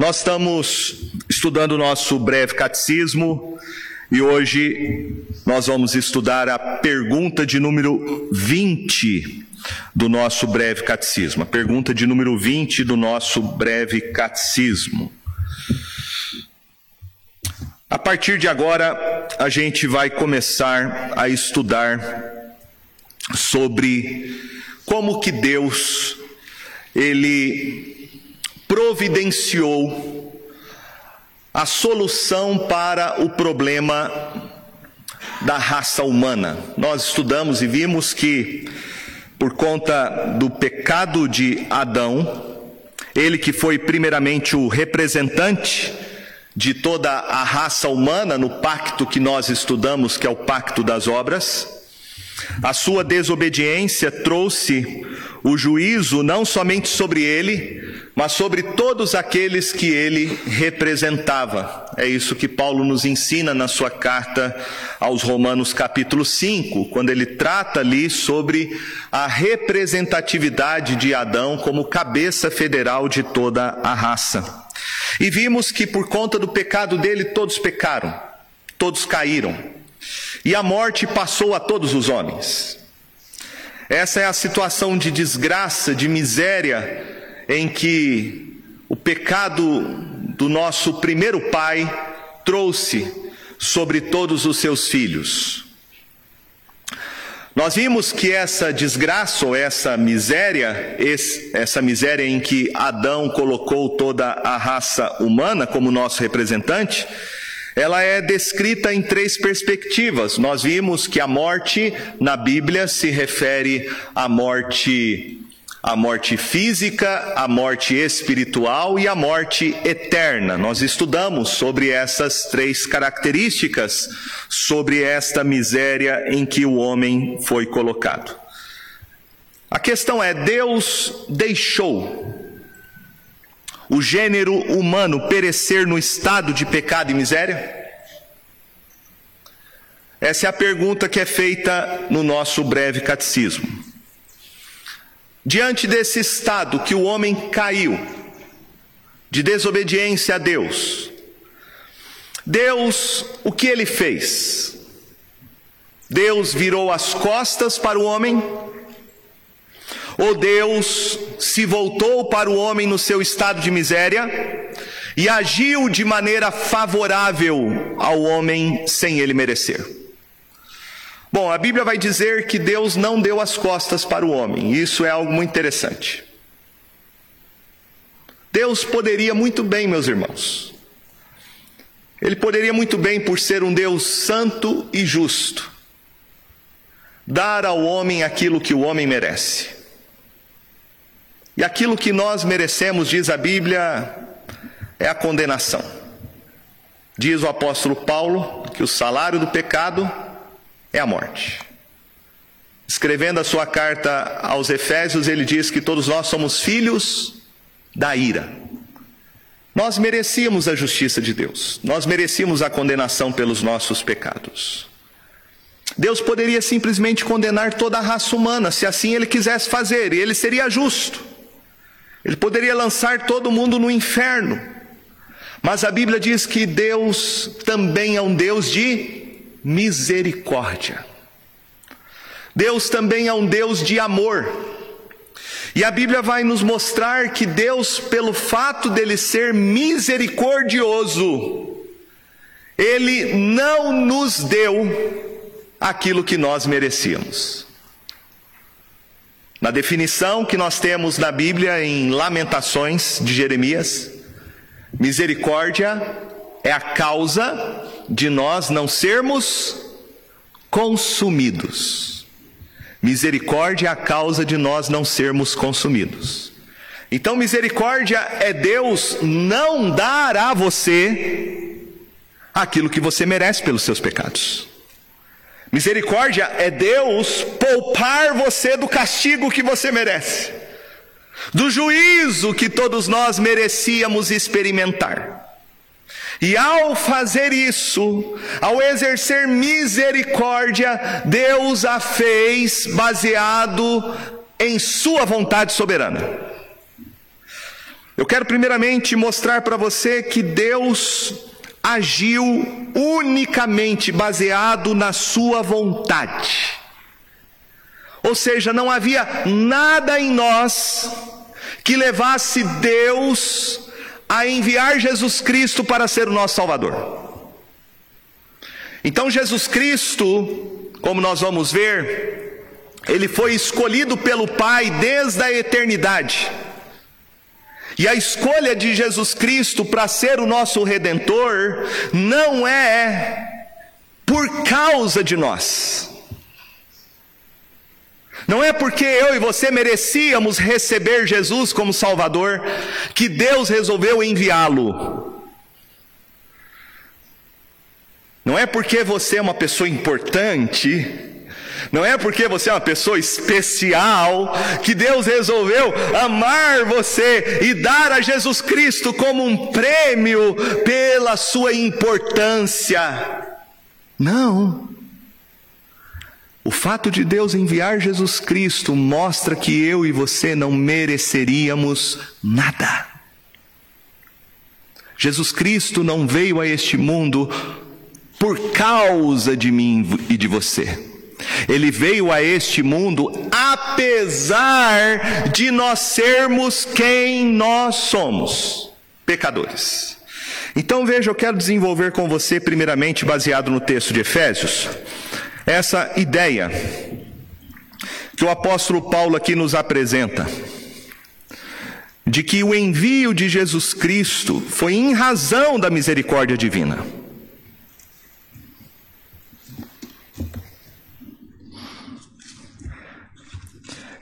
Nós estamos estudando o nosso breve catecismo e hoje nós vamos estudar a pergunta de número 20 do nosso breve catecismo. A pergunta de número 20 do nosso breve catecismo. A partir de agora, a gente vai começar a estudar sobre como que Deus ele providenciou a solução para o problema da raça humana. Nós estudamos e vimos que por conta do pecado de Adão, ele que foi primeiramente o representante de toda a raça humana no pacto que nós estudamos, que é o pacto das obras. A sua desobediência trouxe o juízo não somente sobre ele, mas sobre todos aqueles que ele representava. É isso que Paulo nos ensina na sua carta aos Romanos, capítulo 5, quando ele trata ali sobre a representatividade de Adão como cabeça federal de toda a raça. E vimos que por conta do pecado dele todos pecaram, todos caíram. E a morte passou a todos os homens. Essa é a situação de desgraça, de miséria, em que o pecado do nosso primeiro pai trouxe sobre todos os seus filhos. Nós vimos que essa desgraça ou essa miséria, essa miséria em que Adão colocou toda a raça humana como nosso representante, ela é descrita em três perspectivas. Nós vimos que a morte na Bíblia se refere à morte a morte física, a morte espiritual e a morte eterna. Nós estudamos sobre essas três características, sobre esta miséria em que o homem foi colocado. A questão é: Deus deixou o gênero humano perecer no estado de pecado e miséria? Essa é a pergunta que é feita no nosso breve catecismo. Diante desse estado que o homem caiu, de desobediência a Deus, Deus, o que ele fez? Deus virou as costas para o homem? Ou Deus se voltou para o homem no seu estado de miséria e agiu de maneira favorável ao homem sem ele merecer? Bom, a Bíblia vai dizer que Deus não deu as costas para o homem, isso é algo muito interessante. Deus poderia muito bem, meus irmãos, Ele poderia muito bem, por ser um Deus santo e justo, dar ao homem aquilo que o homem merece. E aquilo que nós merecemos, diz a Bíblia, é a condenação. Diz o apóstolo Paulo que o salário do pecado é a morte. Escrevendo a sua carta aos Efésios, ele diz que todos nós somos filhos da ira. Nós merecíamos a justiça de Deus, nós merecíamos a condenação pelos nossos pecados. Deus poderia simplesmente condenar toda a raça humana, se assim ele quisesse fazer, e ele seria justo. Ele poderia lançar todo mundo no inferno. Mas a Bíblia diz que Deus também é um Deus de misericórdia. Deus também é um Deus de amor. E a Bíblia vai nos mostrar que Deus, pelo fato dele ser misericordioso, ele não nos deu aquilo que nós merecíamos. Na definição que nós temos na Bíblia em Lamentações de Jeremias, misericórdia é a causa de nós não sermos consumidos. Misericórdia é a causa de nós não sermos consumidos. Então, misericórdia é Deus não dar a você aquilo que você merece pelos seus pecados. Misericórdia é Deus poupar você do castigo que você merece, do juízo que todos nós merecíamos experimentar. E ao fazer isso, ao exercer misericórdia, Deus a fez baseado em Sua vontade soberana. Eu quero primeiramente mostrar para você que Deus agiu unicamente baseado na sua vontade. Ou seja, não havia nada em nós que levasse Deus a enviar Jesus Cristo para ser o nosso Salvador. Então, Jesus Cristo, como nós vamos ver, ele foi escolhido pelo Pai desde a eternidade. E a escolha de Jesus Cristo para ser o nosso redentor não é por causa de nós. Não é porque eu e você merecíamos receber Jesus como Salvador que Deus resolveu enviá-lo. Não é porque você é uma pessoa importante, não é porque você é uma pessoa especial que Deus resolveu amar você e dar a Jesus Cristo como um prêmio pela sua importância. Não. O fato de Deus enviar Jesus Cristo mostra que eu e você não mereceríamos nada. Jesus Cristo não veio a este mundo por causa de mim e de você. Ele veio a este mundo apesar de nós sermos quem nós somos, pecadores. Então veja, eu quero desenvolver com você, primeiramente, baseado no texto de Efésios, essa ideia que o apóstolo Paulo aqui nos apresenta, de que o envio de Jesus Cristo foi em razão da misericórdia divina.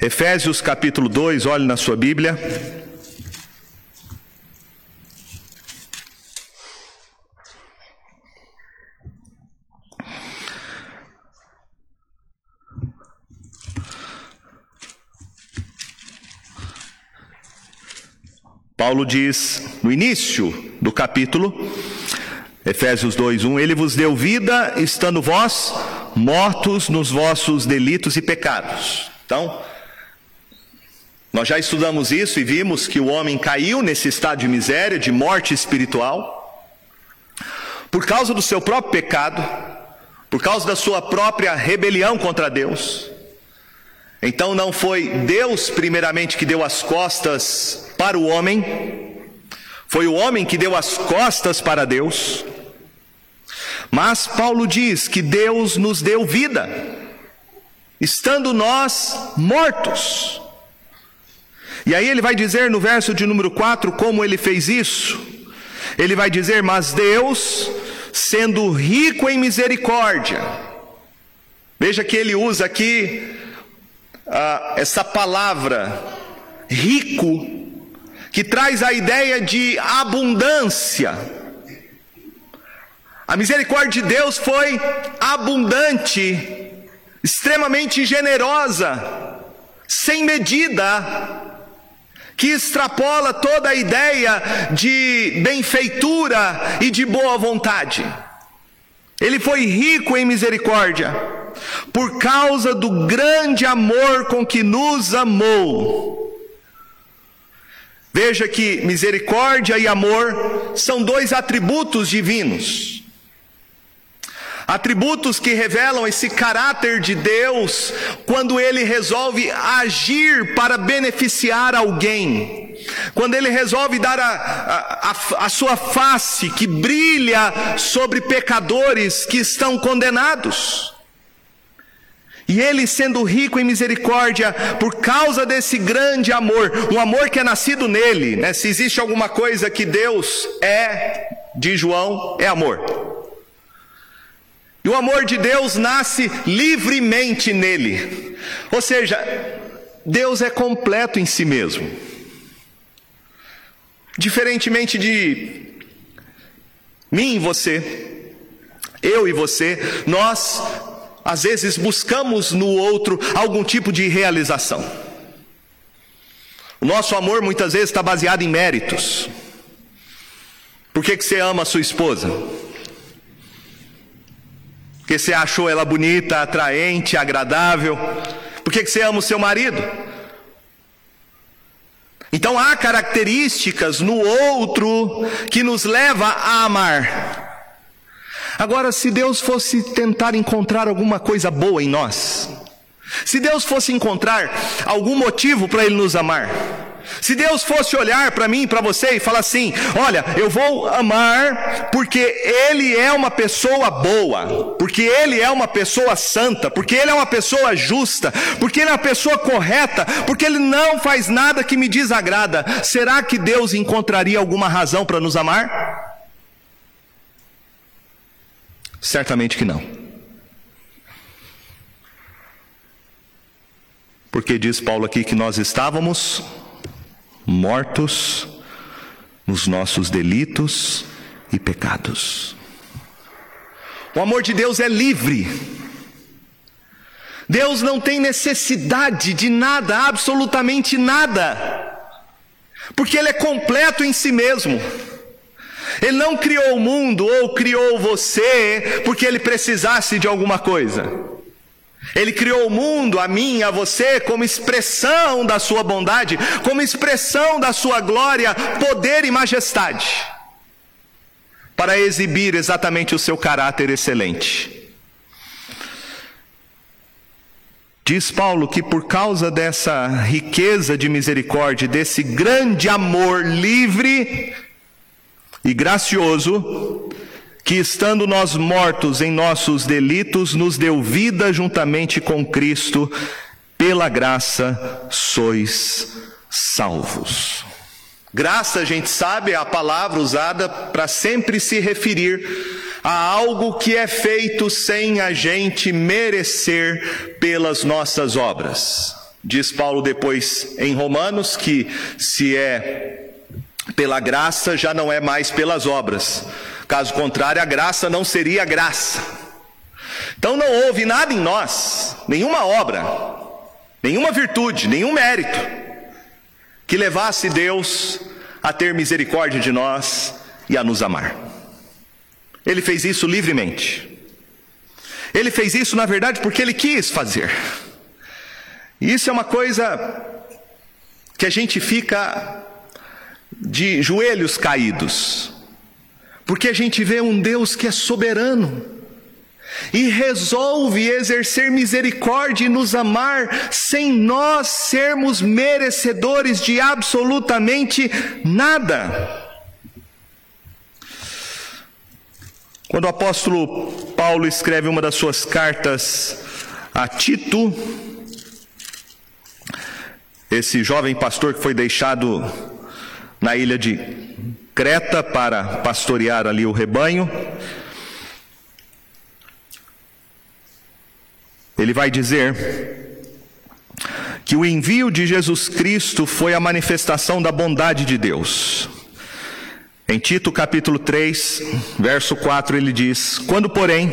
Efésios capítulo 2, olhe na sua Bíblia. Paulo diz no início do capítulo, Efésios 2:1, ele vos deu vida estando vós mortos nos vossos delitos e pecados. Então, nós já estudamos isso e vimos que o homem caiu nesse estado de miséria, de morte espiritual, por causa do seu próprio pecado, por causa da sua própria rebelião contra Deus. Então não foi Deus, primeiramente, que deu as costas para o homem, foi o homem que deu as costas para Deus. Mas Paulo diz que Deus nos deu vida, estando nós mortos. E aí ele vai dizer no verso de número 4 como ele fez isso. Ele vai dizer: Mas Deus, sendo rico em misericórdia, veja que ele usa aqui ah, essa palavra, rico, que traz a ideia de abundância. A misericórdia de Deus foi abundante, extremamente generosa, sem medida, que extrapola toda a ideia de benfeitura e de boa vontade. Ele foi rico em misericórdia, por causa do grande amor com que nos amou. Veja que misericórdia e amor são dois atributos divinos. Atributos que revelam esse caráter de Deus quando ele resolve agir para beneficiar alguém. Quando ele resolve dar a, a, a, sua face que brilha sobre pecadores que estão condenados. E ele, sendo rico em misericórdia, por causa desse grande amor, um amor que é nascido nele, né? se existe alguma coisa que Deus é, de João, é amor. E o amor de Deus nasce livremente nele. Ou seja, Deus é completo em si mesmo. Diferentemente de mim e você, eu e você, nós às vezes buscamos no outro algum tipo de realização. O nosso amor muitas vezes está baseado em méritos. Por que, que você ama a sua esposa? Porque você achou ela bonita, atraente, agradável? Por que você ama o seu marido? Então há características no outro que nos leva a amar. Agora, se Deus fosse tentar encontrar alguma coisa boa em nós, se Deus fosse encontrar algum motivo para Ele nos amar, se Deus fosse olhar para mim, para você e falar assim: olha, eu vou amar porque Ele é uma pessoa boa, porque Ele é uma pessoa santa, porque Ele é uma pessoa justa, porque Ele é uma pessoa correta, porque Ele não faz nada que me desagrada, será que Deus encontraria alguma razão para nos amar? Certamente que não. Porque diz Paulo aqui que nós estávamos mortos nos nossos delitos e pecados. O amor de Deus é livre. Deus não tem necessidade de nada, absolutamente nada, porque Ele é completo em si mesmo. Ele não criou o mundo ou criou você porque ele precisasse de alguma coisa. Ele criou o mundo, a mim, a você, como expressão da sua bondade, como expressão da sua glória, poder e majestade, para exibir exatamente o seu caráter excelente. Diz Paulo que por causa dessa riqueza de misericórdia, desse grande amor livre, e gracioso, que estando nós mortos em nossos delitos, nos deu vida juntamente com Cristo, pela graça sois salvos. Graça, a gente sabe, é a palavra usada para sempre se referir a algo que é feito sem a gente merecer pelas nossas obras. Diz Paulo depois em Romanos que se é pela graça já não é mais pelas obras. Caso contrário, a graça não seria graça. Então não houve nada em nós, nenhuma obra, nenhuma virtude, nenhum mérito, que levasse Deus a ter misericórdia de nós e a nos amar. Ele fez isso livremente. Ele fez isso, na verdade, porque ele quis fazer. Isso é uma coisa que a gente fica de joelhos caídos, porque a gente vê um Deus que é soberano e resolve exercer misericórdia e nos amar sem nós sermos merecedores de absolutamente nada. Quando o apóstolo Paulo escreve uma das suas cartas a Tito, esse jovem pastor que foi deixado na ilha de Creta para pastorear ali o rebanho. Ele vai dizer que o envio de Jesus Cristo foi a manifestação da bondade de Deus. Em Tito capítulo 3, verso 4, ele diz: Quando, porém,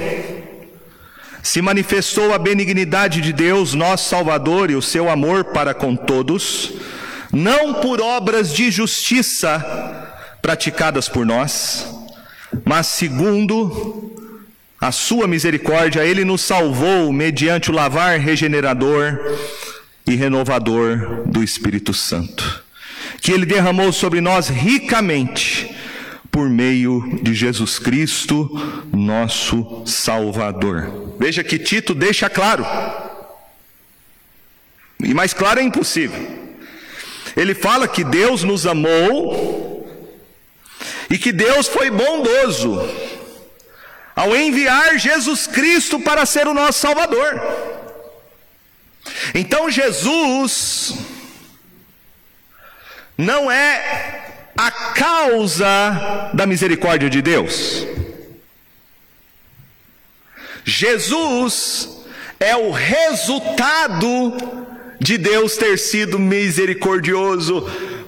se manifestou a benignidade de Deus, nosso Salvador, e o seu amor para com todos, não por obras de justiça praticadas por nós, mas segundo a sua misericórdia, ele nos salvou mediante o lavar regenerador e renovador do Espírito Santo, que ele derramou sobre nós ricamente por meio de Jesus Cristo, nosso Salvador. Veja que Tito deixa claro, e mais claro é impossível. Ele fala que Deus nos amou e que Deus foi bondoso ao enviar Jesus Cristo para ser o nosso Salvador. Então Jesus não é a causa da misericórdia de Deus. Jesus é o resultado de Deus ter sido misericordioso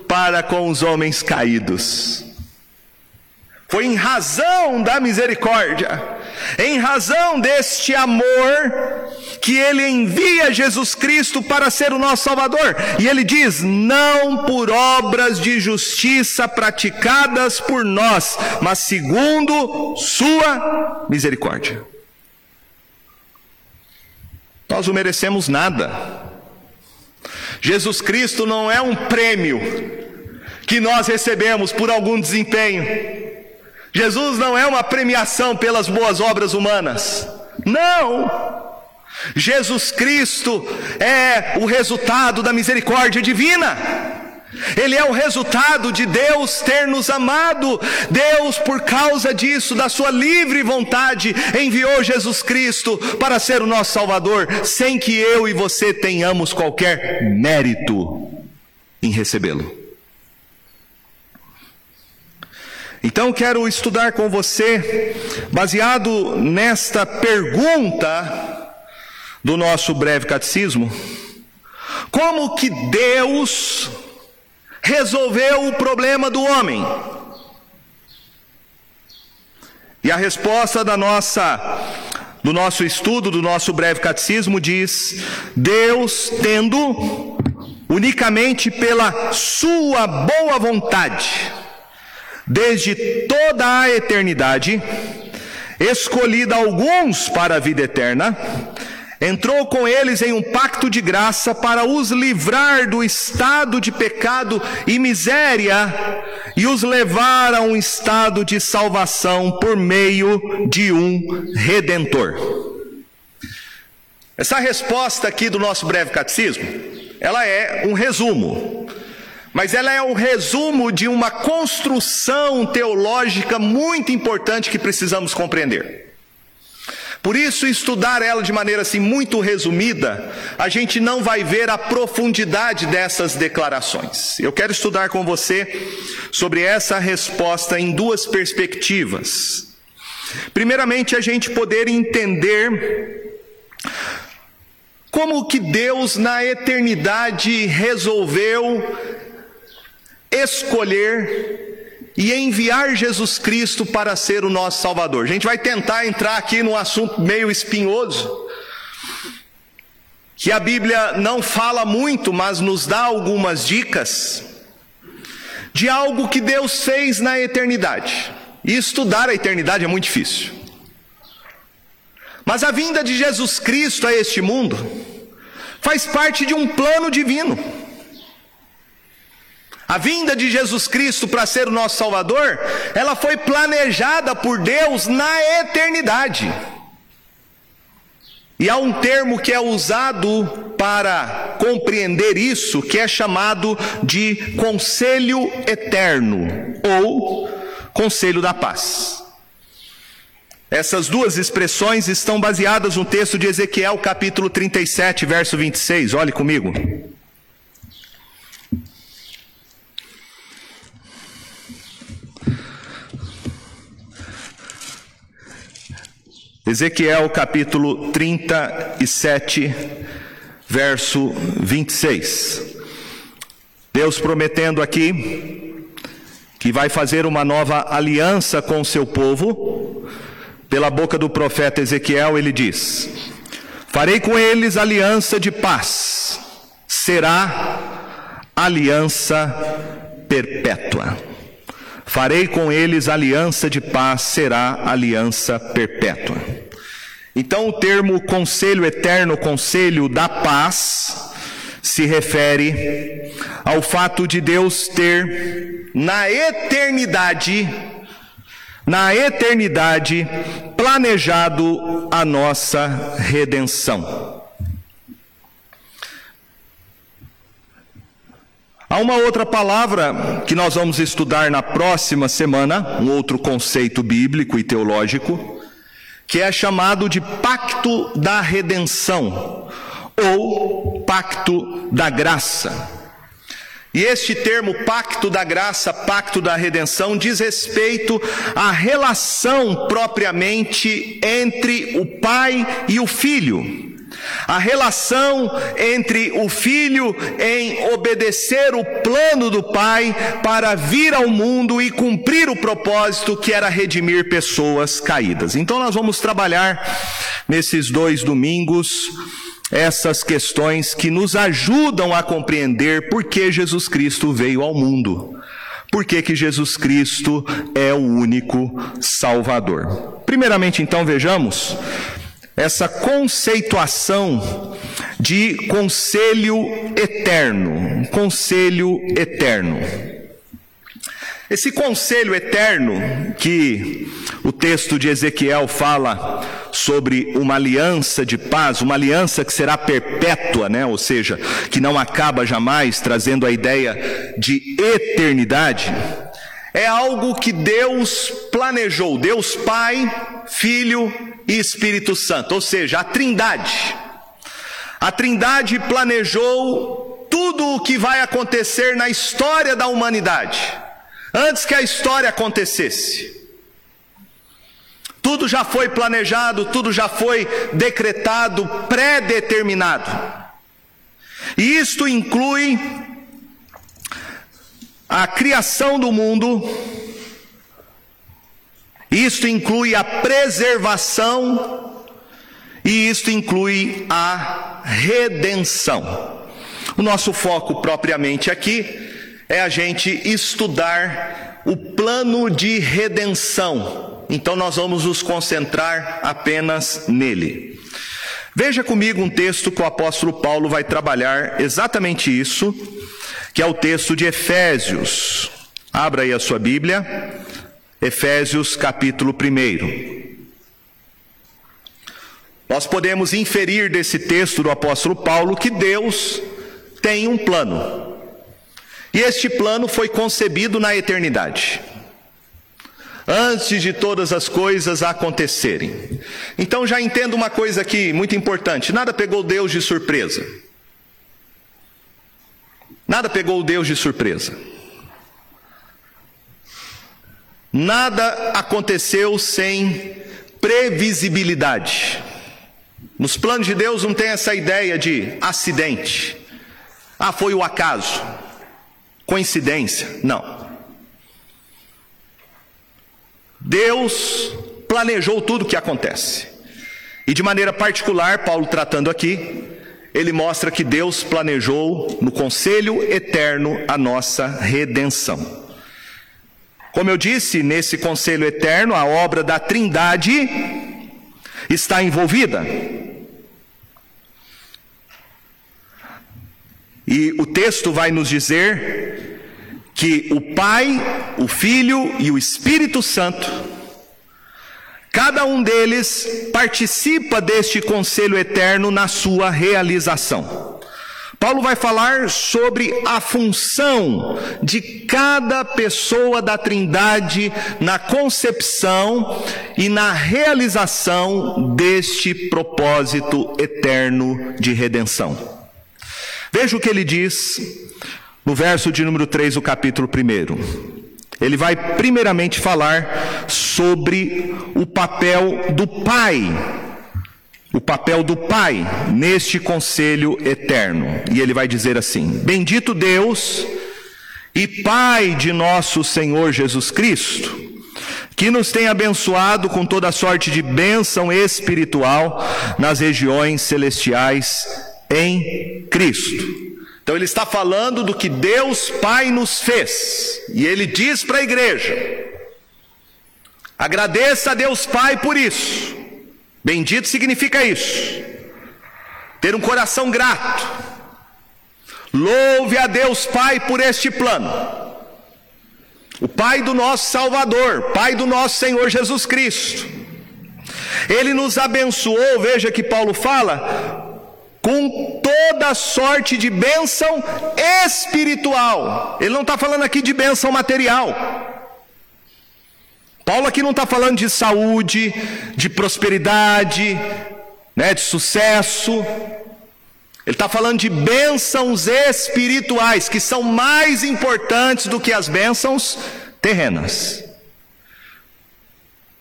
para com os homens caídos. Foi em razão da misericórdia, em razão deste amor, que ele envia Jesus Cristo para ser o nosso Salvador. E ele diz: não por obras de justiça praticadas por nós, mas segundo Sua misericórdia. Nós não merecemos nada, Jesus Cristo não é um prêmio que nós recebemos por algum desempenho. Jesus não é uma premiação pelas boas obras humanas. Não! Jesus Cristo é o resultado da misericórdia divina. Ele é o resultado de Deus ter nos amado. Deus, por causa disso, da sua livre vontade, enviou Jesus Cristo para ser o nosso Salvador, sem que eu e você tenhamos qualquer mérito em recebê-lo. Então quero estudar com você, baseado nesta pergunta do nosso breve catecismo, como que Deus resolveu o problema do homem? E a resposta da nossa do nosso estudo, do nosso breve catecismo diz: Deus tendo unicamente pela sua boa vontade, desde toda a eternidade, escolhida alguns para a vida eterna, entrou com eles em um pacto de graça para os livrar do estado de pecado e miséria e os levar a um estado de salvação por meio de um redentor. Essa resposta aqui do nosso breve catecismo, ela é um resumo, mas ela é um resumo de uma construção teológica muito importante que precisamos compreender. Por isso, estudar ela de maneira assim muito resumida, a gente não vai ver a profundidade dessas declarações. Eu quero estudar com você sobre essa resposta em duas perspectivas. Primeiramente, a gente poder entender como que Deus na eternidade resolveu escolher e enviar Jesus Cristo para ser o nosso Salvador. A gente vai tentar entrar aqui num assunto meio espinhoso, que a Bíblia não fala muito, mas nos dá algumas dicas de algo que Deus fez na eternidade. E estudar a eternidade é muito difícil. Mas a vinda de Jesus Cristo a este mundo faz parte de um plano divino. A vinda de Jesus Cristo para ser o nosso Salvador, ela foi planejada por Deus na eternidade. E há um termo que é usado para compreender isso, que é chamado de conselho eterno ou conselho da paz. Essas duas expressões estão baseadas no texto de Ezequiel, capítulo 37, verso 26. Olhe comigo. Ezequiel capítulo 37, verso 26. Deus prometendo aqui que vai fazer uma nova aliança com o seu povo, pela boca do profeta Ezequiel, ele diz: Farei com eles aliança de paz, será aliança perpétua. Farei com eles aliança de paz, será aliança perpétua. Então, o termo conselho eterno, conselho da paz, se refere ao fato de Deus ter, na eternidade, na eternidade, planejado a nossa redenção. Há uma outra palavra que nós vamos estudar na próxima semana, um outro conceito bíblico e teológico, que é chamado de pacto da redenção ou pacto da graça. E este termo pacto da graça, pacto da redenção, diz respeito à relação propriamente entre o pai e o filho. A relação entre o filho em obedecer o plano do pai para vir ao mundo e cumprir o propósito que era redimir pessoas caídas. Então nós vamos trabalhar nesses dois domingos essas questões que nos ajudam a compreender por que Jesus Cristo veio ao mundo. Por que, que Jesus Cristo é o único Salvador? Primeiramente, então, vejamos essa conceituação de conselho eterno, conselho eterno. Esse conselho eterno que o texto de Ezequiel fala sobre uma aliança de paz, uma aliança que será perpétua, né? Ou seja, que não acaba jamais, trazendo a ideia de eternidade. É algo que Deus planejou, Deus Pai, Filho e Espírito Santo, ou seja, a Trindade. A Trindade planejou tudo o que vai acontecer na história da humanidade antes que a história acontecesse. Tudo já foi planejado, tudo já foi decretado, pré-determinado. E isto inclui a criação do mundo, isto inclui a preservação e isto inclui a redenção. O nosso foco propriamente aqui é a gente estudar o plano de redenção. Então nós vamos nos concentrar apenas nele. Veja comigo um texto que o apóstolo Paulo vai trabalhar exatamente isso, que é o texto de Efésios. Abra aí a sua Bíblia, Efésios capítulo 1. Nós podemos inferir desse texto do apóstolo Paulo que Deus tem um plano. E este plano foi concebido na eternidade, antes de todas as coisas acontecerem. Então já entendo uma coisa aqui muito importante: nada pegou Deus de surpresa. Nada pegou Deus de surpresa. Nada aconteceu sem previsibilidade. Nos planos de Deus não tem essa ideia de acidente. Ah, foi o acaso. Coincidência? Não. Deus planejou tudo o que acontece. E de maneira particular, Paulo tratando aqui, ele mostra que Deus planejou no conselho eterno a nossa redenção. Como eu disse, nesse conselho eterno, a obra da Trindade está envolvida. E o texto vai nos dizer que o Pai, o Filho e o Espírito Santo, cada um deles participa deste conselho eterno na sua realização. Paulo vai falar sobre a função de cada pessoa da Trindade na concepção e na realização deste propósito eterno de redenção. Veja o que ele diz no verso de número 3 do capítulo 1. Ele vai primeiramente falar sobre o papel do Pai, o papel do Pai neste conselho eterno. E ele vai dizer assim: Bendito Deus e Pai de nosso Senhor Jesus Cristo, que nos tem abençoado com toda sorte de bênção espiritual nas regiões celestiais em Cristo. Então ele está falando do que Deus Pai nos fez. E ele diz para a igreja: agradeça a Deus Pai por isso. Bendito significa isso. Ter um coração grato. Louve a Deus Pai por este plano. O Pai do nosso Salvador, Pai do nosso Senhor Jesus Cristo. Ele nos abençoou, veja que Paulo fala, com toda sorte de bênção espiritual. Ele não está falando aqui de bênção material. Paulo aqui não está falando de saúde, de prosperidade, né, de sucesso. Ele está falando de bênçãos espirituais, que são mais importantes do que as bênçãos terrenas.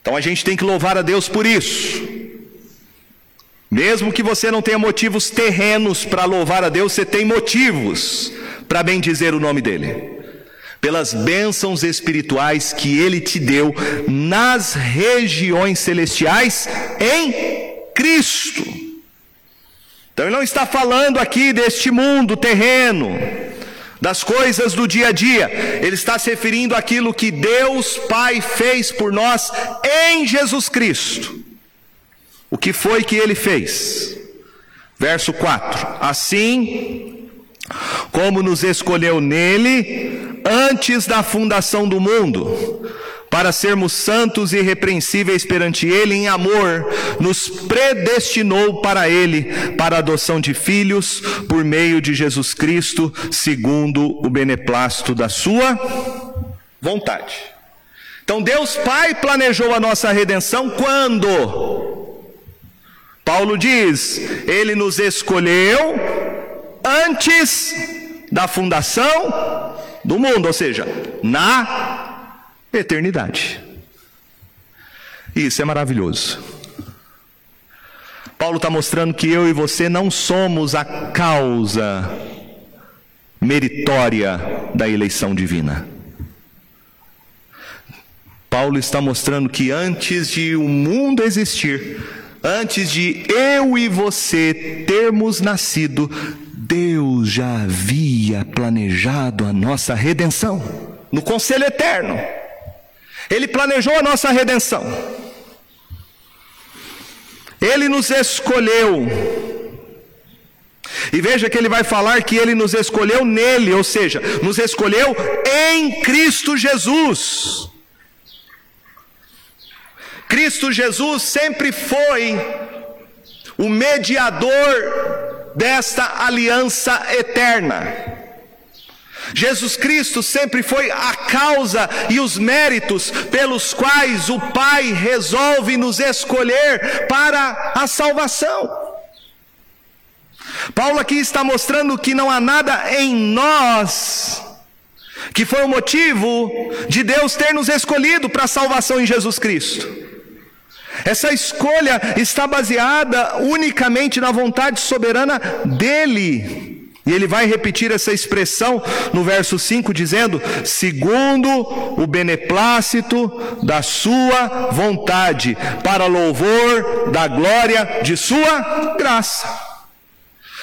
Então a gente tem que louvar a Deus por isso. Mesmo que você não tenha motivos terrenos para louvar a Deus, você tem motivos para bendizer o nome dEle. Pelas bênçãos espirituais que Ele te deu nas regiões celestiais em Cristo. Então, Ele não está falando aqui deste mundo terreno, das coisas do dia a dia, Ele está se referindo àquilo que Deus Pai fez por nós em Jesus Cristo. O que foi que ele fez? Verso 4: Assim como nos escolheu nele antes da fundação do mundo, para sermos santos e irrepreensíveis perante Ele em amor, nos predestinou para Ele, para a adoção de filhos, por meio de Jesus Cristo, segundo o beneplácito da Sua vontade. Então Deus Pai planejou a nossa redenção quando? Paulo diz: Ele nos escolheu antes da fundação do mundo, ou seja, na eternidade. Isso é maravilhoso. Paulo está mostrando que eu e você não somos a causa meritória da eleição divina. Paulo está mostrando que antes de o mundo existir, antes de eu e você termos nascido, Deus já havia planejado a nossa redenção no conselho eterno. Ele planejou a nossa redenção. Ele nos escolheu. E veja que ele vai falar que ele nos escolheu nele, ou seja, nos escolheu em Cristo Jesus. Cristo Jesus sempre foi o mediador desta aliança eterna. Jesus Cristo sempre foi a causa e os méritos pelos quais o Pai resolve nos escolher para a salvação. Paulo aqui está mostrando que não há nada em nós que foi o motivo de Deus ter nos escolhido para a salvação em Jesus Cristo. Essa escolha está baseada unicamente na vontade soberana dele. E ele vai repetir essa expressão no verso 5, dizendo: segundo o beneplácito da sua vontade, para louvor da glória de sua graça.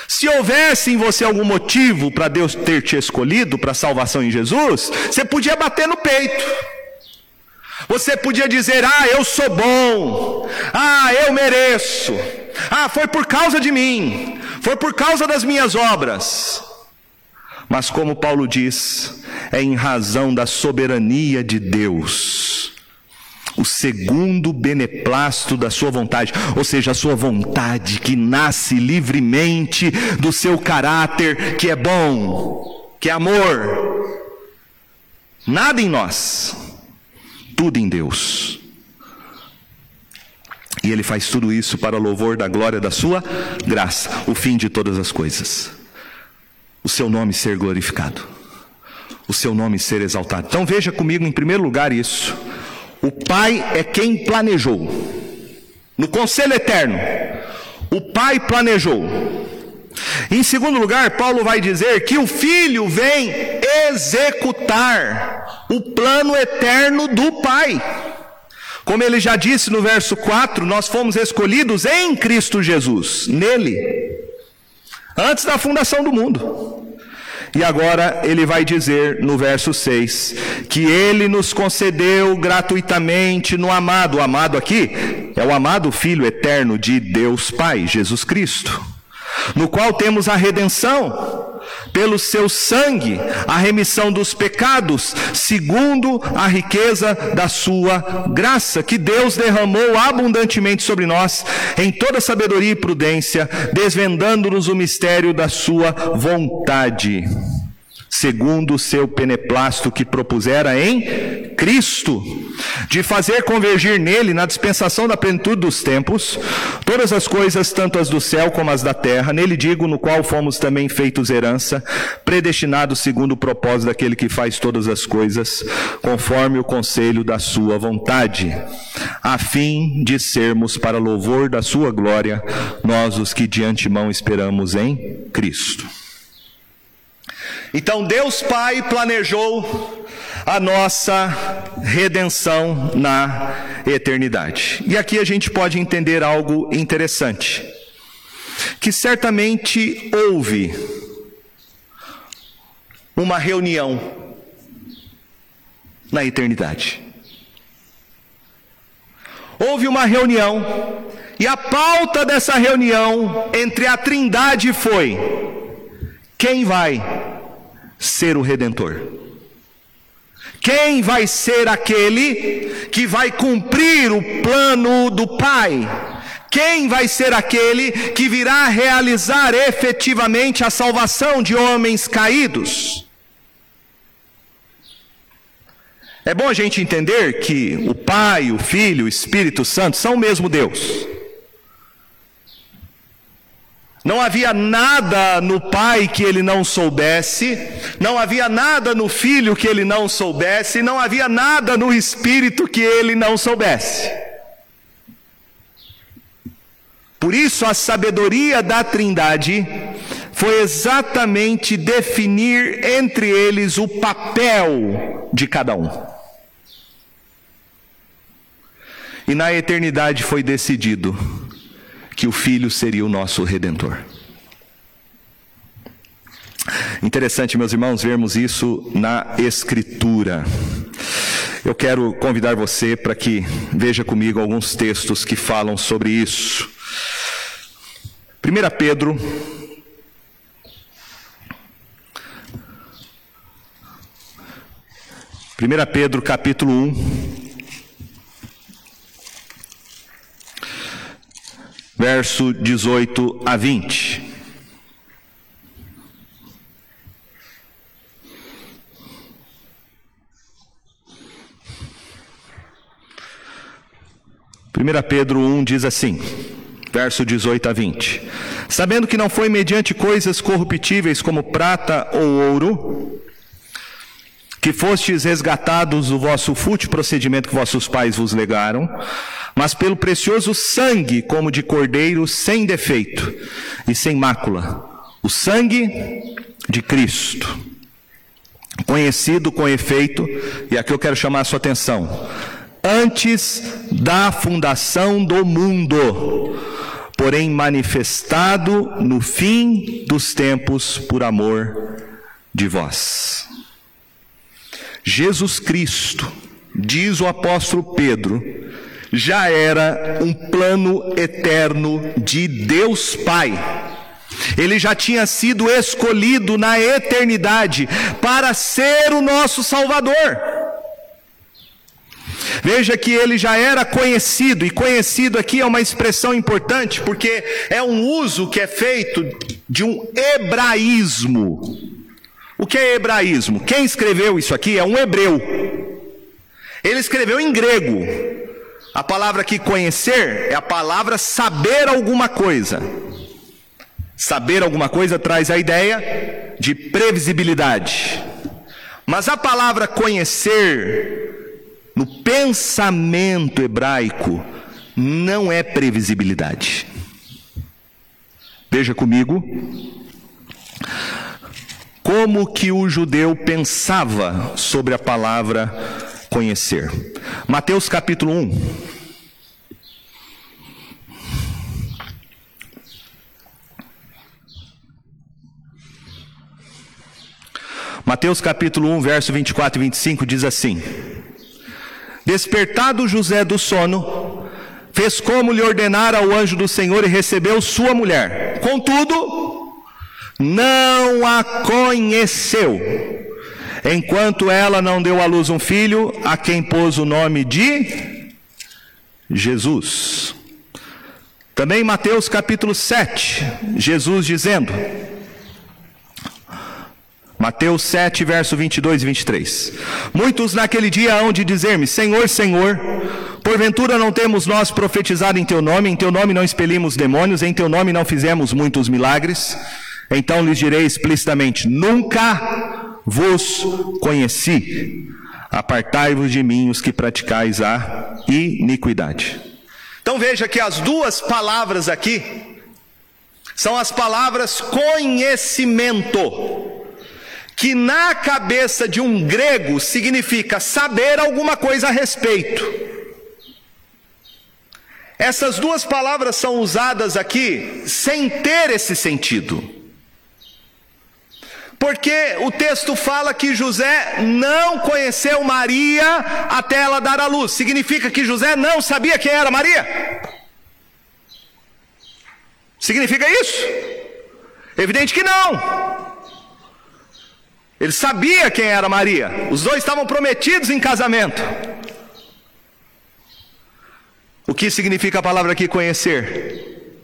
Se houvesse em você algum motivo para Deus ter te escolhido para a salvação em Jesus, você podia bater no peito. Você podia dizer: Ah, eu sou bom. Ah, eu mereço. Ah, foi por causa de mim. Foi por causa das minhas obras. Mas, como Paulo diz, é em razão da soberania de Deus. O segundo beneplácito da sua vontade, ou seja, a sua vontade que nasce livremente do seu caráter, que é bom, que é amor. Nada em nós tudo em Deus. E Ele faz tudo isso para louvor da glória da Sua graça, o fim de todas as coisas. O Seu nome ser glorificado, o Seu nome ser exaltado. Então veja comigo, em primeiro lugar, isso. O Pai é quem planejou. No conselho eterno, o Pai planejou. Em segundo lugar, Paulo vai dizer que o Filho vem executar o plano eterno do Pai. Como ele já disse no verso 4, nós fomos escolhidos em Cristo Jesus, nele, antes da fundação do mundo. E agora ele vai dizer no verso 6 que ele nos concedeu gratuitamente no amado. O amado aqui é o amado Filho eterno de Deus Pai, Jesus Cristo no qual temos a redenção pelo seu sangue, a remissão dos pecados, segundo a riqueza da sua graça, que Deus derramou abundantemente sobre nós, em toda sabedoria e prudência, desvendando-nos o mistério da sua vontade segundo o seu beneplácito que propusera em Cristo, de fazer convergir nele, na dispensação da plenitude dos tempos, todas as coisas, tanto as do céu como as da terra, nele digo, no qual fomos também feitos herança, predestinados segundo o propósito daquele que faz todas as coisas, conforme o conselho da sua vontade, a fim de sermos para louvor da sua glória, nós os que de antemão esperamos em Cristo. Então Deus Pai planejou a nossa redenção na eternidade. E aqui a gente pode entender algo interessante. Que certamente houve uma reunião na eternidade. Houve uma reunião, e a pauta dessa reunião entre a Trindade foi: quem vai ser o redentor. Quem vai ser aquele que vai cumprir o plano do Pai? Quem vai ser aquele que virá realizar efetivamente a salvação de homens caídos? É bom a gente entender que o Pai, o Filho, o Espírito Santo são o mesmo Deus. Não havia nada no pai que ele não soubesse, não havia nada no filho que ele não soubesse, não havia nada no espírito que ele não soubesse. Por isso, a sabedoria da Trindade foi exatamente definir entre eles o papel de cada um. E na eternidade foi decidido que o Filho seria o nosso redentor. Interessante, meus irmãos, vermos isso na Escritura. Eu quero convidar você para que veja comigo alguns textos que falam sobre isso. 1 Pedro. Primeira Pedro capítulo 1, verso 18 a 20. Primeira Pedro 1 diz assim, verso 18 a 20: Sabendo que não foi mediante coisas corruptíveis como prata ou ouro, que fostes resgatados do vosso fútil procedimento que vossos pais vos legaram, mas pelo precioso sangue, como de cordeiro, sem defeito e sem mácula, o sangue de Cristo, conhecido com efeito, e aqui eu quero chamar a sua atenção, antes da fundação do mundo, porém manifestado no fim dos tempos por amor de vós. Jesus Cristo, diz o apóstolo Pedro, já era um plano eterno de Deus Pai. Ele já tinha sido escolhido na eternidade para ser o nosso Salvador. Veja que ele já era conhecido, e conhecido aqui é uma expressão importante, porque é um uso que é feito de um hebraísmo. O que é hebraísmo? Quem escreveu isso aqui é um hebreu. Ele escreveu em grego, a palavra aqui conhecer é a palavra saber alguma coisa. Saber alguma coisa traz a ideia de previsibilidade. Mas a palavra conhecer, no pensamento hebraico, não é previsibilidade. Veja comigo como que o judeu pensava sobre a palavra conhecer. Mateus capítulo 1. Mateus capítulo 1, verso 24 e 25 diz assim: Despertado José do sono, fez como lhe ordenara o anjo do Senhor e recebeu sua mulher. Contudo, não a conheceu enquanto ela não deu à luz um filho, a quem pôs o nome de Jesus. Também Mateus capítulo 7, Jesus dizendo, Mateus 7, verso 22 e 23. Muitos naquele dia hão de dizer-me: Senhor, Senhor, porventura não temos nós profetizado em teu nome, em teu nome não expelimos demônios, em teu nome não fizemos muitos milagres? Então lhes direi explicitamente: Nunca vos conheci. Apartai-vos de mim os que praticais a iniquidade. Então veja que as duas palavras aqui são as palavras conhecimento, que na cabeça de um grego significa saber alguma coisa a respeito. Essas duas palavras são usadas aqui sem ter esse sentido. Porque o texto fala que José não conheceu Maria até ela dar a luz. Significa que José não sabia quem era Maria? Significa isso? Evidente que não. Ele sabia quem era Maria. Os dois estavam prometidos em casamento. O que significa a palavra aqui conhecer?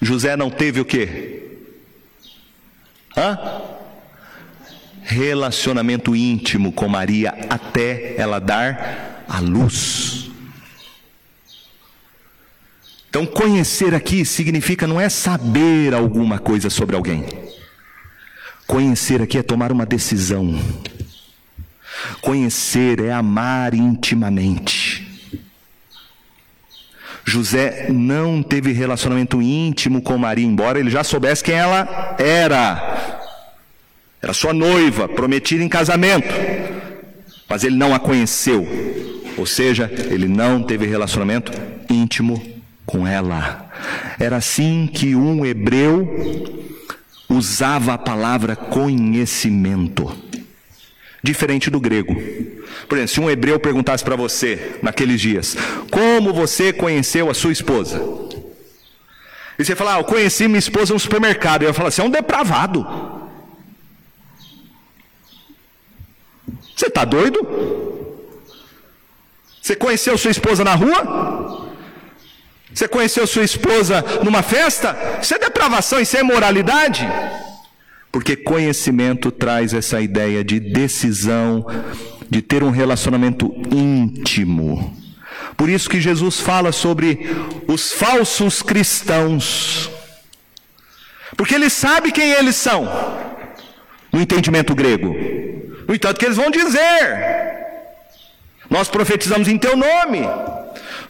José não teve o quê? Hã? Relacionamento íntimo com Maria até ela dar a luz. Então, conhecer aqui significa não é saber alguma coisa sobre alguém. Conhecer aqui é tomar uma decisão. Conhecer é amar intimamente. José não teve relacionamento íntimo com Maria, embora ele já soubesse quem ela era. Era sua noiva, prometida em casamento. Mas ele não a conheceu. Ou seja, ele não teve relacionamento íntimo com ela. Era assim que um hebreu usava a palavra conhecimento, diferente do grego. Por exemplo, se um hebreu perguntasse para você naqueles dias, como você conheceu a sua esposa? E você falar, ah, eu conheci minha esposa no supermercado. Eu ia falar, você é um depravado. Você está doido? Você conheceu sua esposa na rua? Você conheceu sua esposa numa festa? Isso é depravação, isso é imoralidade. Porque conhecimento traz essa ideia de decisão, de ter um relacionamento íntimo. Por isso que Jesus fala sobre os falsos cristãos. Porque ele sabe quem eles são, no entendimento grego. No entanto, que eles vão dizer: Nós profetizamos em teu nome.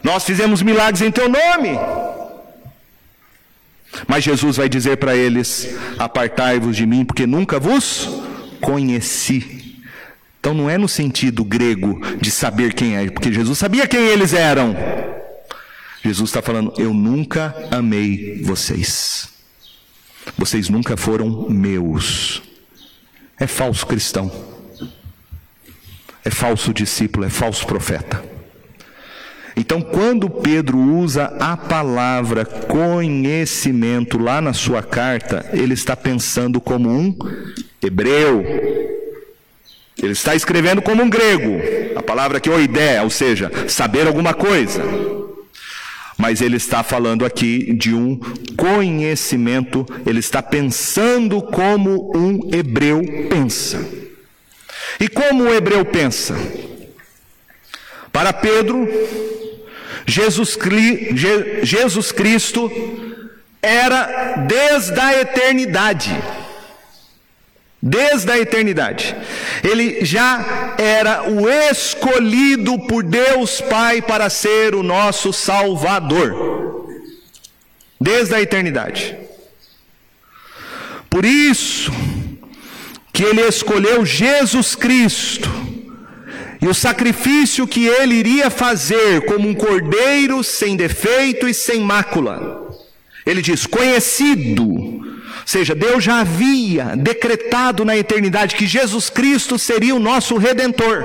Nós fizemos milagres em teu nome. Mas Jesus vai dizer para eles: Apartai-vos de mim, porque nunca vos conheci. Então não é no sentido grego de saber quem é, porque Jesus sabia quem eles eram. Jesus está falando: Eu nunca amei vocês. Vocês nunca foram meus. É falso cristão. É falso discípulo, é falso profeta. Então, quando Pedro usa a palavra conhecimento lá na sua carta, ele está pensando como um hebreu. Ele está escrevendo como um grego. A palavra aqui, oidé, ou seja, saber alguma coisa. Mas ele está falando aqui de um conhecimento, ele está pensando como um hebreu pensa. E como o hebreu pensa? Para Pedro, Jesus, Jesus Cristo era desde a eternidade. Desde a eternidade. Ele já era o escolhido por Deus Pai para ser o nosso Salvador. Desde a eternidade. Por isso que ele escolheu Jesus Cristo e o sacrifício que ele iria fazer como um cordeiro sem defeito e sem mácula. Ele diz: conhecido. Ou seja, Deus já havia decretado na eternidade que Jesus Cristo seria o nosso redentor.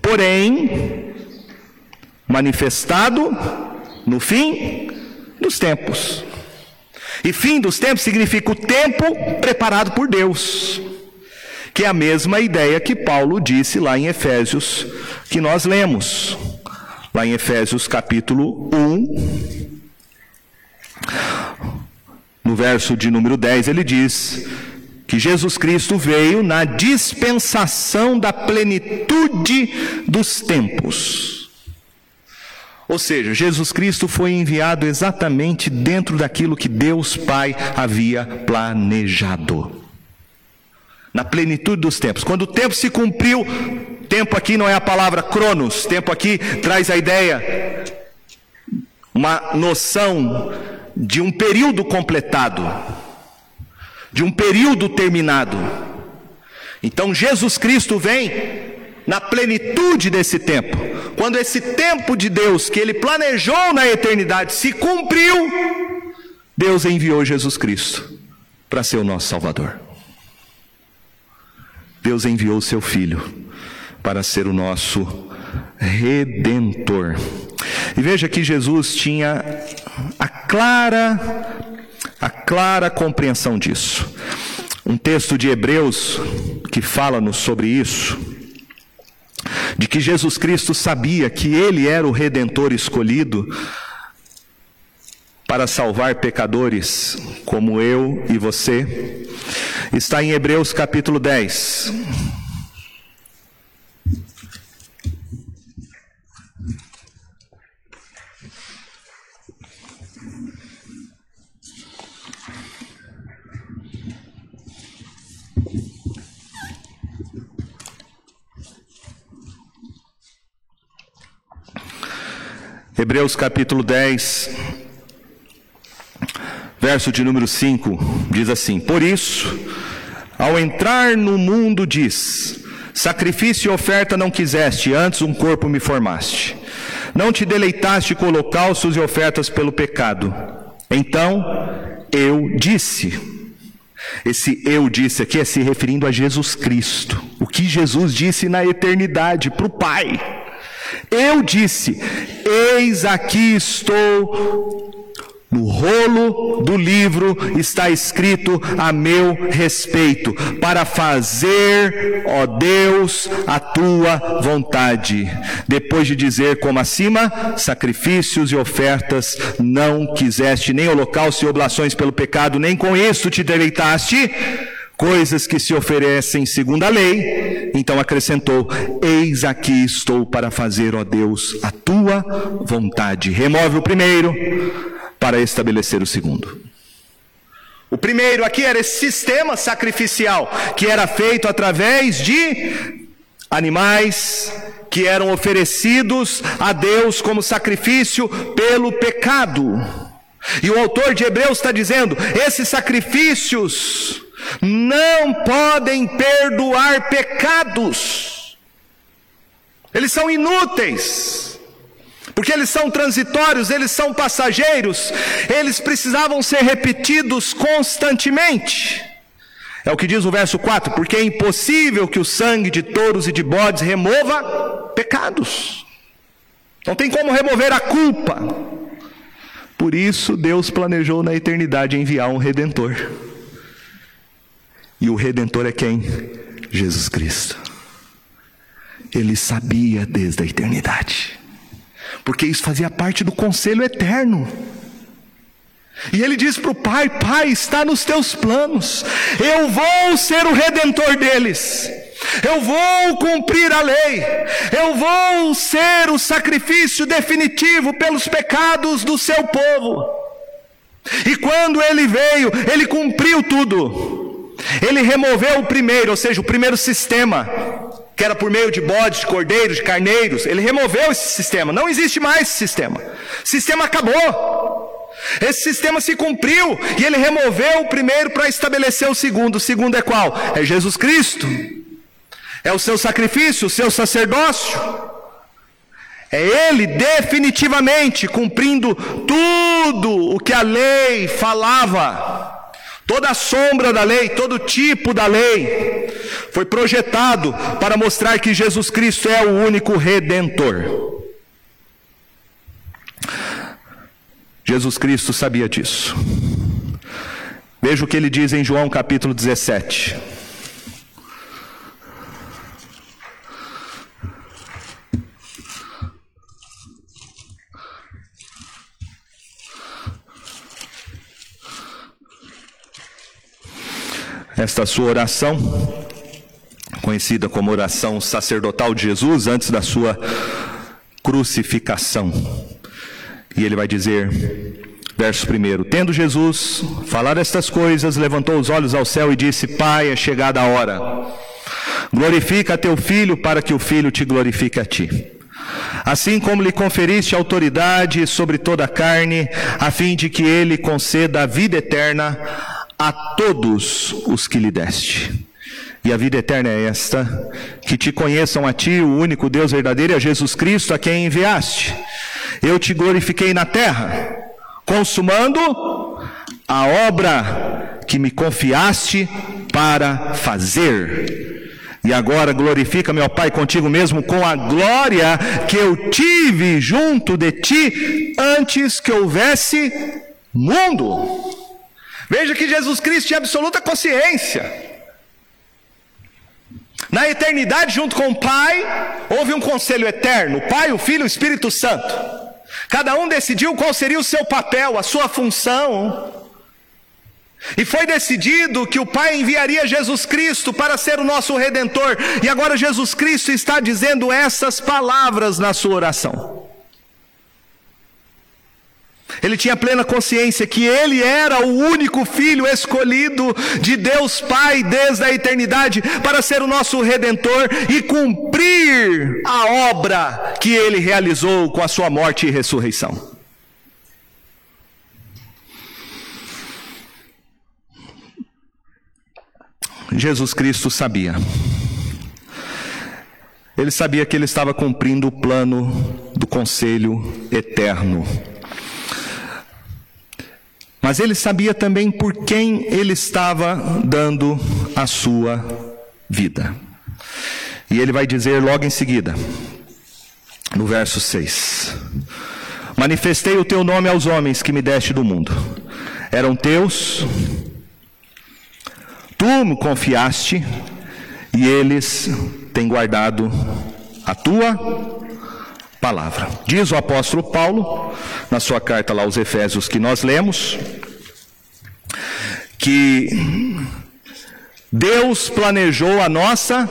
Porém, manifestado no fim dos tempos. E fim dos tempos significa o tempo preparado por Deus que é a mesma ideia que Paulo disse lá em Efésios, que nós lemos, lá em Efésios capítulo 1, no verso de número 10, ele diz que Jesus Cristo veio na dispensação da plenitude dos tempos. Ou seja, Jesus Cristo foi enviado exatamente dentro daquilo que Deus Pai havia planejado na plenitude dos tempos. Quando o tempo se cumpriu, tempo aqui não é a palavra cronos, tempo aqui traz a ideia, uma noção de um período completado, de um período terminado. Então Jesus Cristo vem na plenitude desse tempo. Quando esse tempo de Deus que ele planejou na eternidade se cumpriu, Deus enviou Jesus Cristo para ser o nosso Salvador. Deus enviou o seu Filho para ser o nosso redentor. E veja que Jesus tinha a clara a clara compreensão disso. Um texto de Hebreus que fala-nos sobre isso, de que Jesus Cristo sabia que Ele era o redentor escolhido para salvar pecadores como eu e você, está em Hebreus capítulo 10. Hebreus capítulo 10, verso de número 5, diz assim: Por isso, ao entrar no mundo, diz: Sacrifício e oferta não quiseste, antes um corpo me formaste. Não te deleitaste com holocaustos e ofertas pelo pecado. Então eu disse. Esse eu disse aqui é se referindo a Jesus Cristo. O que Jesus disse na eternidade para o Pai. Eu disse: Eis aqui estou. No rolo do livro está escrito a meu respeito, para fazer, ó Deus, a tua vontade. Depois de dizer, como acima, sacrifícios e ofertas não quiseste, nem holocausto e oblações pelo pecado, nem com isso te deleitaste coisas que se oferecem segundo a lei. Então acrescentou: Eis aqui estou para fazer, ó Deus, a tua vontade. Remove o primeiro para estabelecer o segundo. O primeiro aqui era esse sistema sacrificial que era feito através de animais que eram oferecidos a Deus como sacrifício pelo pecado. E o autor de Hebreus está dizendo: esses sacrifícios não podem perdoar pecados. Eles são inúteis. Porque eles são transitórios, eles são passageiros, eles precisavam ser repetidos constantemente. É o que diz o verso 4: porque é impossível que o sangue de touros e de bodes remova pecados. Não tem como remover a culpa. Por isso Deus planejou na eternidade enviar um redentor. E o redentor é quem? Jesus Cristo. Ele sabia desde a eternidade, porque isso fazia parte do conselho eterno. E ele diz para o pai: Pai, está nos teus planos, eu vou ser o redentor deles, eu vou cumprir a lei, eu vou ser o sacrifício definitivo pelos pecados do seu povo. E quando ele veio, ele cumpriu tudo. Ele removeu o primeiro, ou seja, o primeiro sistema, que era por meio de bodes, de cordeiros, de carneiros. Ele removeu esse sistema. Não existe mais esse sistema. O sistema acabou. Esse sistema se cumpriu e ele removeu o primeiro para estabelecer o segundo. O segundo é qual? É Jesus Cristo. É o seu sacrifício, o seu sacerdócio. É Ele definitivamente cumprindo tudo o que a lei falava. Toda a sombra da lei, todo tipo da lei, foi projetado para mostrar que Jesus Cristo é o único redentor. Jesus Cristo sabia disso. Veja o que ele diz em João capítulo 17. Esta sua oração, conhecida como oração sacerdotal de Jesus, antes da sua crucificação. E ele vai dizer, verso 1: Tendo Jesus falado estas coisas, levantou os olhos ao céu e disse: Pai, é chegada a hora. Glorifica teu filho, para que o filho te glorifique a ti. Assim como lhe conferiste autoridade sobre toda a carne, a fim de que ele conceda a vida eterna a todos os que lhe deste. E a vida eterna é esta: que te conheçam a ti, o único Deus verdadeiro, e a Jesus Cristo, a quem enviaste. Eu te glorifiquei na terra, consumando a obra que me confiaste para fazer. E agora glorifica, meu Pai, contigo mesmo com a glória que eu tive junto de ti antes que houvesse mundo. Veja que Jesus Cristo tinha absoluta consciência. Na eternidade, junto com o Pai, houve um conselho eterno: o Pai, o Filho e o Espírito Santo. Cada um decidiu qual seria o seu papel, a sua função. E foi decidido que o Pai enviaria Jesus Cristo para ser o nosso redentor. E agora Jesus Cristo está dizendo essas palavras na sua oração. Ele tinha plena consciência que ele era o único filho escolhido de Deus Pai desde a eternidade para ser o nosso redentor e cumprir a obra que ele realizou com a sua morte e ressurreição. Jesus Cristo sabia. Ele sabia que ele estava cumprindo o plano do conselho eterno mas ele sabia também por quem ele estava dando a sua vida. E ele vai dizer logo em seguida, no verso 6: Manifestei o teu nome aos homens que me deste do mundo. Eram teus, tu me confiaste, e eles têm guardado a tua palavra. Diz o apóstolo Paulo, na sua carta lá aos Efésios que nós lemos, que Deus planejou a nossa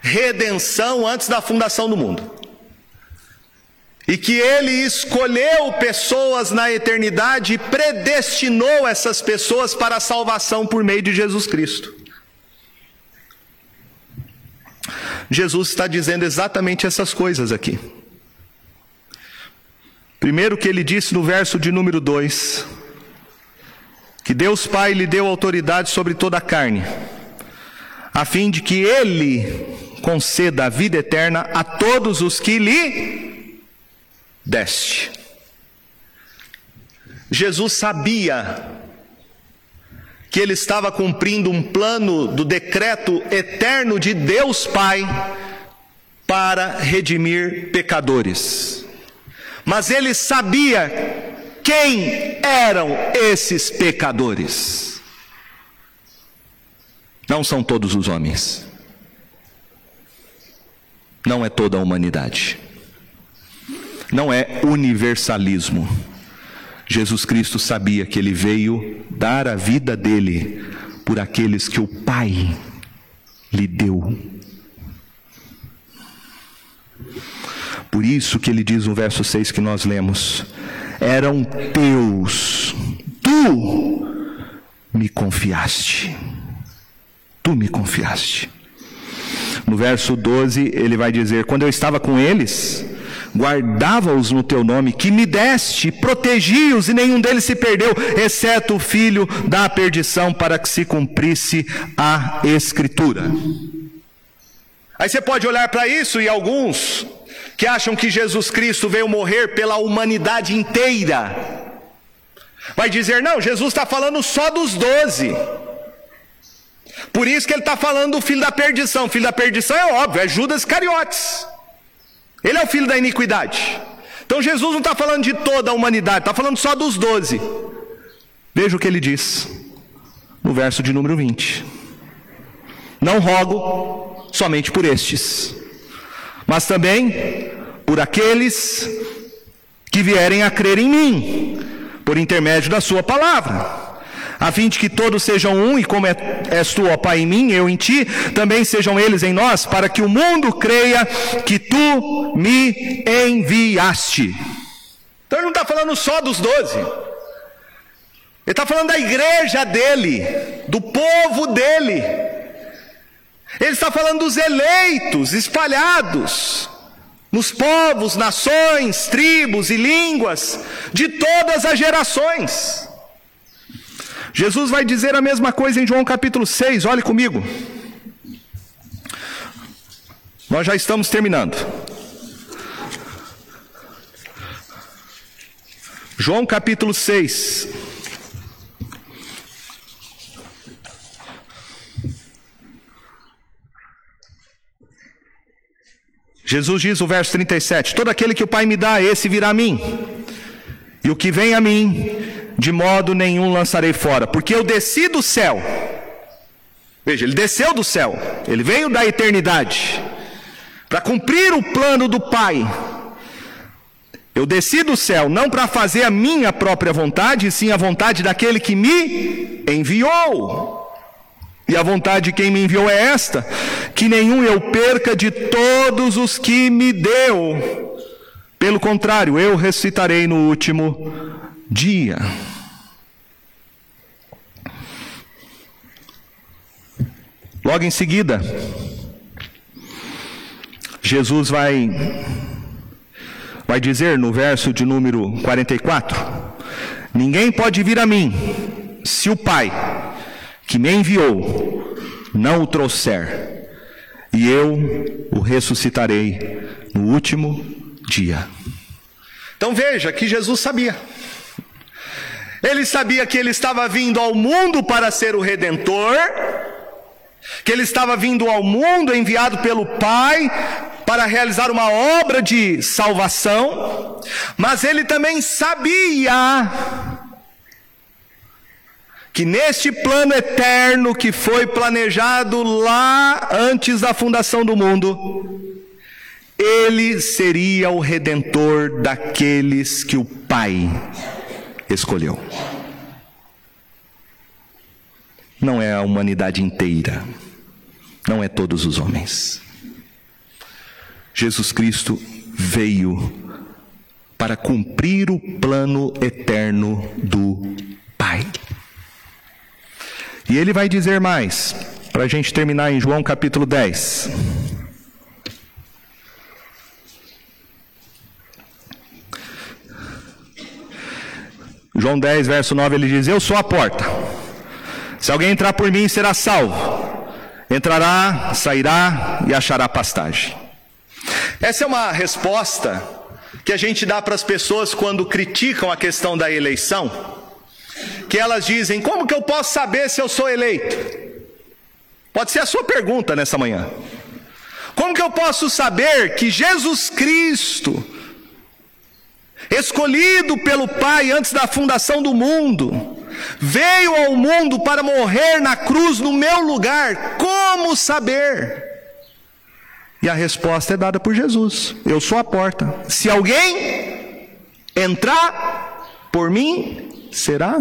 redenção antes da fundação do mundo. E que Ele escolheu pessoas na eternidade e predestinou essas pessoas para a salvação por meio de Jesus Cristo. Jesus está dizendo exatamente essas coisas aqui. Primeiro que ele disse no verso de número 2, que Deus Pai lhe deu autoridade sobre toda a carne, a fim de que ele conceda a vida eterna a todos os que lhe deste. Jesus sabia que ele estava cumprindo um plano do decreto eterno de Deus Pai para redimir pecadores mas ele sabia quem eram esses pecadores. Não são todos os homens, não é toda a humanidade, não é universalismo. Jesus Cristo sabia que ele veio dar a vida dele por aqueles que o Pai lhe deu Por isso que ele diz no verso 6 que nós lemos: eram teus, tu me confiaste. Tu me confiaste. No verso 12, ele vai dizer: Quando eu estava com eles, guardava-os no teu nome, que me deste, protegi-os e nenhum deles se perdeu, exceto o filho da perdição, para que se cumprisse a Escritura. Aí você pode olhar para isso e alguns que acham que Jesus Cristo veio morrer pela humanidade inteira, vai dizer: não, Jesus está falando só dos doze. Por isso que ele está falando do filho da perdição. O filho da perdição é óbvio, é Judas Cariotes. Ele é o filho da iniquidade. Então Jesus não está falando de toda a humanidade, está falando só dos doze. Veja o que ele diz no verso de número 20: Não rogo somente por estes mas também por aqueles que vierem a crer em mim, por intermédio da Sua palavra, a fim de que todos sejam um, e como é, és tu, ó Pai, em mim, eu em ti, também sejam eles em nós, para que o mundo creia que tu me enviaste. Então ele não está falando só dos doze, ele está falando da igreja dele, do povo dele. Ele está falando dos eleitos espalhados nos povos, nações, tribos e línguas de todas as gerações. Jesus vai dizer a mesma coisa em João capítulo 6, olhe comigo. Nós já estamos terminando. João capítulo 6. Jesus diz no verso 37: Todo aquele que o Pai me dá, esse virá a mim. E o que vem a mim, de modo nenhum lançarei fora, porque eu desci do céu. Veja, ele desceu do céu, ele veio da eternidade para cumprir o plano do Pai. Eu desci do céu não para fazer a minha própria vontade, sim a vontade daquele que me enviou. E a vontade de quem me enviou é esta: que nenhum eu perca de todos os que me deu. Pelo contrário, eu ressuscitarei no último dia. Logo em seguida, Jesus vai vai dizer no verso de número 44: Ninguém pode vir a mim se o Pai que me enviou não o trouxer, e eu o ressuscitarei no último dia. Então veja que Jesus sabia. Ele sabia que ele estava vindo ao mundo para ser o redentor, que ele estava vindo ao mundo enviado pelo Pai para realizar uma obra de salvação, mas ele também sabia que neste plano eterno que foi planejado lá antes da fundação do mundo, ele seria o redentor daqueles que o Pai escolheu. Não é a humanidade inteira, não é todos os homens. Jesus Cristo veio para cumprir o plano eterno do Pai. E ele vai dizer mais, para a gente terminar em João capítulo 10. João 10, verso 9, ele diz: Eu sou a porta. Se alguém entrar por mim, será salvo. Entrará, sairá e achará pastagem. Essa é uma resposta que a gente dá para as pessoas quando criticam a questão da eleição que elas dizem: Como que eu posso saber se eu sou eleito? Pode ser a sua pergunta nessa manhã. Como que eu posso saber que Jesus Cristo, escolhido pelo Pai antes da fundação do mundo, veio ao mundo para morrer na cruz no meu lugar? Como saber? E a resposta é dada por Jesus: Eu sou a porta. Se alguém entrar por mim, será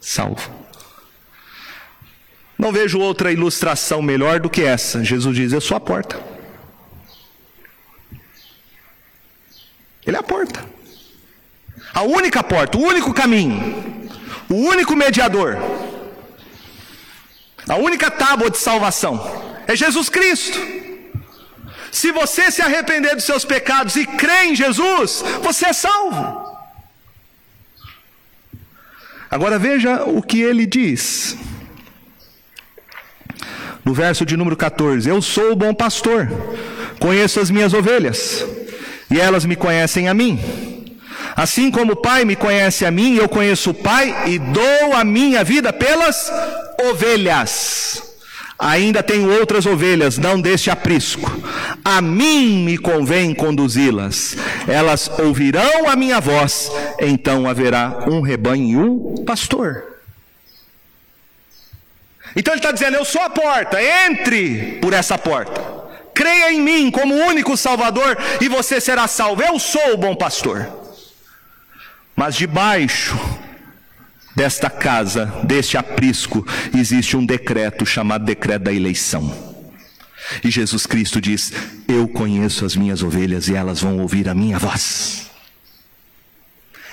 salvo. Não vejo outra ilustração melhor do que essa. Jesus diz: Eu sou a porta. Ele é a porta. A única porta, o único caminho, o único mediador, a única tábua de salvação é Jesus Cristo. Se você se arrepender dos seus pecados e crer em Jesus, você é salvo. Agora veja o que ele diz. No verso de número 14: Eu sou o bom pastor, conheço as minhas ovelhas, e elas me conhecem a mim. Assim como o Pai me conhece a mim, eu conheço o Pai e dou a minha vida pelas ovelhas. Ainda tenho outras ovelhas, não deste aprisco. A mim me convém conduzi-las. Elas ouvirão a minha voz, então haverá um rebanho e um pastor. Então ele está dizendo: Eu sou a porta, entre por essa porta. Creia em mim como único Salvador e você será salvo. Eu sou o bom pastor. Mas debaixo desta casa, deste aprisco, existe um decreto chamado decreto da eleição. E Jesus Cristo diz: Eu conheço as minhas ovelhas e elas vão ouvir a minha voz.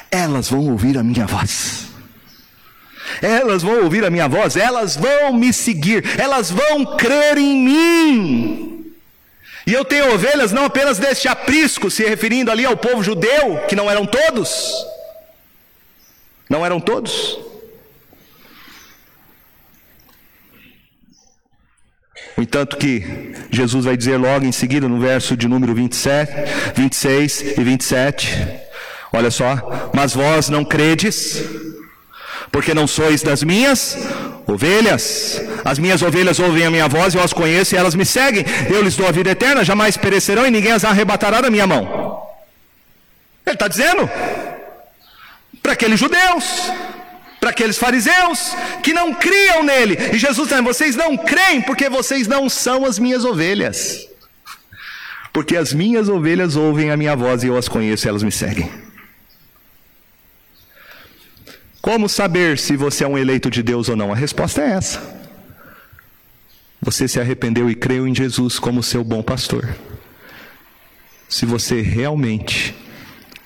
Elas vão ouvir a minha voz. Elas vão ouvir a minha voz, elas vão me seguir, elas vão crer em mim. E eu tenho ovelhas não apenas deste aprisco, se referindo ali ao povo judeu, que não eram todos, não eram todos. No entanto que Jesus vai dizer logo em seguida no verso de número 27, 26 e 27, olha só, mas vós não credes, porque não sois das minhas ovelhas. As minhas ovelhas ouvem a minha voz, eu as conheço e elas me seguem. Eu lhes dou a vida eterna, jamais perecerão e ninguém as arrebatará da minha mão. Ele está dizendo, para aqueles judeus, para aqueles fariseus que não criam nele. E Jesus dizendo: vocês não creem porque vocês não são as minhas ovelhas. Porque as minhas ovelhas ouvem a minha voz e eu as conheço e elas me seguem. Como saber se você é um eleito de Deus ou não? A resposta é essa. Você se arrependeu e creu em Jesus como seu bom pastor. Se você realmente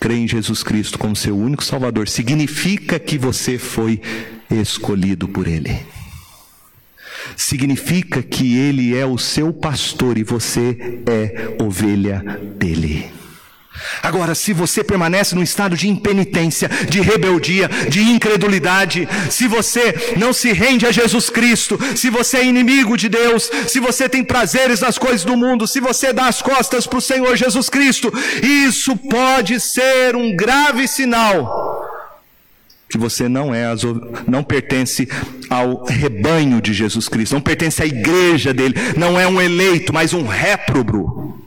crê em Jesus Cristo como seu único Salvador, significa que você foi escolhido por Ele. Significa que Ele é o seu pastor e você é ovelha dele. Agora, se você permanece no estado de impenitência, de rebeldia, de incredulidade, se você não se rende a Jesus Cristo, se você é inimigo de Deus, se você tem prazeres nas coisas do mundo, se você dá as costas para o Senhor Jesus Cristo, isso pode ser um grave sinal que você não é não pertence ao rebanho de Jesus Cristo, não pertence à igreja dele, não é um eleito, mas um réprobo.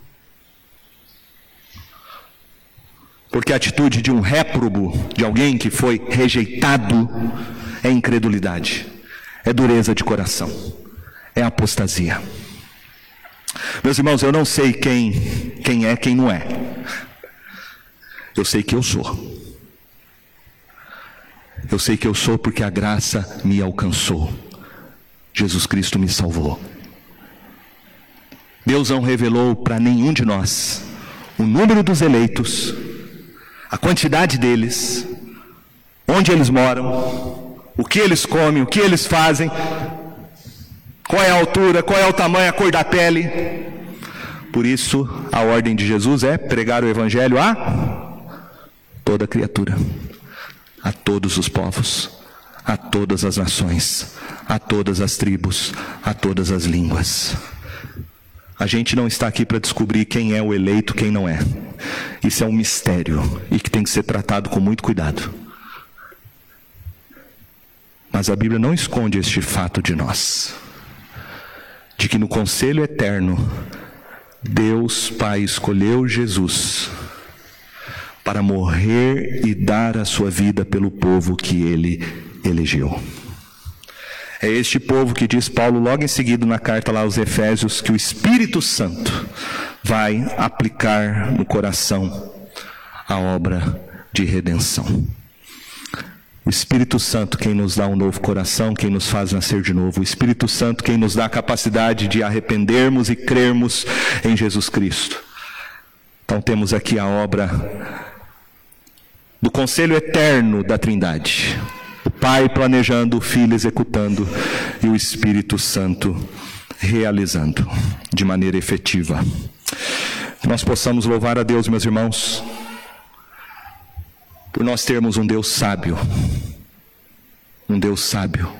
Porque a atitude de um réprobo, de alguém que foi rejeitado, é incredulidade, é dureza de coração, é apostasia. Meus irmãos, eu não sei quem, quem é, quem não é. Eu sei que eu sou. Eu sei que eu sou porque a graça me alcançou. Jesus Cristo me salvou. Deus não revelou para nenhum de nós o número dos eleitos a quantidade deles, onde eles moram, o que eles comem, o que eles fazem, qual é a altura, qual é o tamanho, a cor da pele. Por isso, a ordem de Jesus é pregar o Evangelho a toda criatura, a todos os povos, a todas as nações, a todas as tribos, a todas as línguas. A gente não está aqui para descobrir quem é o eleito, quem não é. Isso é um mistério e que tem que ser tratado com muito cuidado. Mas a Bíblia não esconde este fato de nós, de que no conselho eterno, Deus Pai escolheu Jesus para morrer e dar a sua vida pelo povo que ele elegeu. É este povo que diz Paulo logo em seguida na carta lá aos Efésios que o Espírito Santo vai aplicar no coração a obra de redenção. O Espírito Santo quem nos dá um novo coração, quem nos faz nascer de novo. O Espírito Santo quem nos dá a capacidade de arrependermos e crermos em Jesus Cristo. Então temos aqui a obra do conselho eterno da Trindade. Pai planejando, o Filho executando e o Espírito Santo realizando de maneira efetiva. Que nós possamos louvar a Deus, meus irmãos, por nós termos um Deus sábio, um Deus sábio,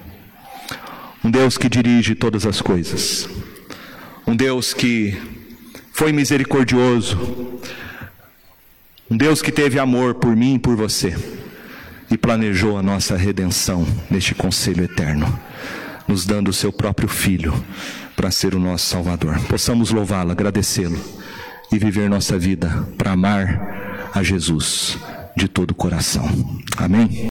um Deus que dirige todas as coisas, um Deus que foi misericordioso, um Deus que teve amor por mim e por você e planejou a nossa redenção neste conselho eterno, nos dando o seu próprio Filho para ser o nosso Salvador. Possamos louvá-lo, agradecê-lo e viver nossa vida para amar a Jesus de todo o coração. Amém?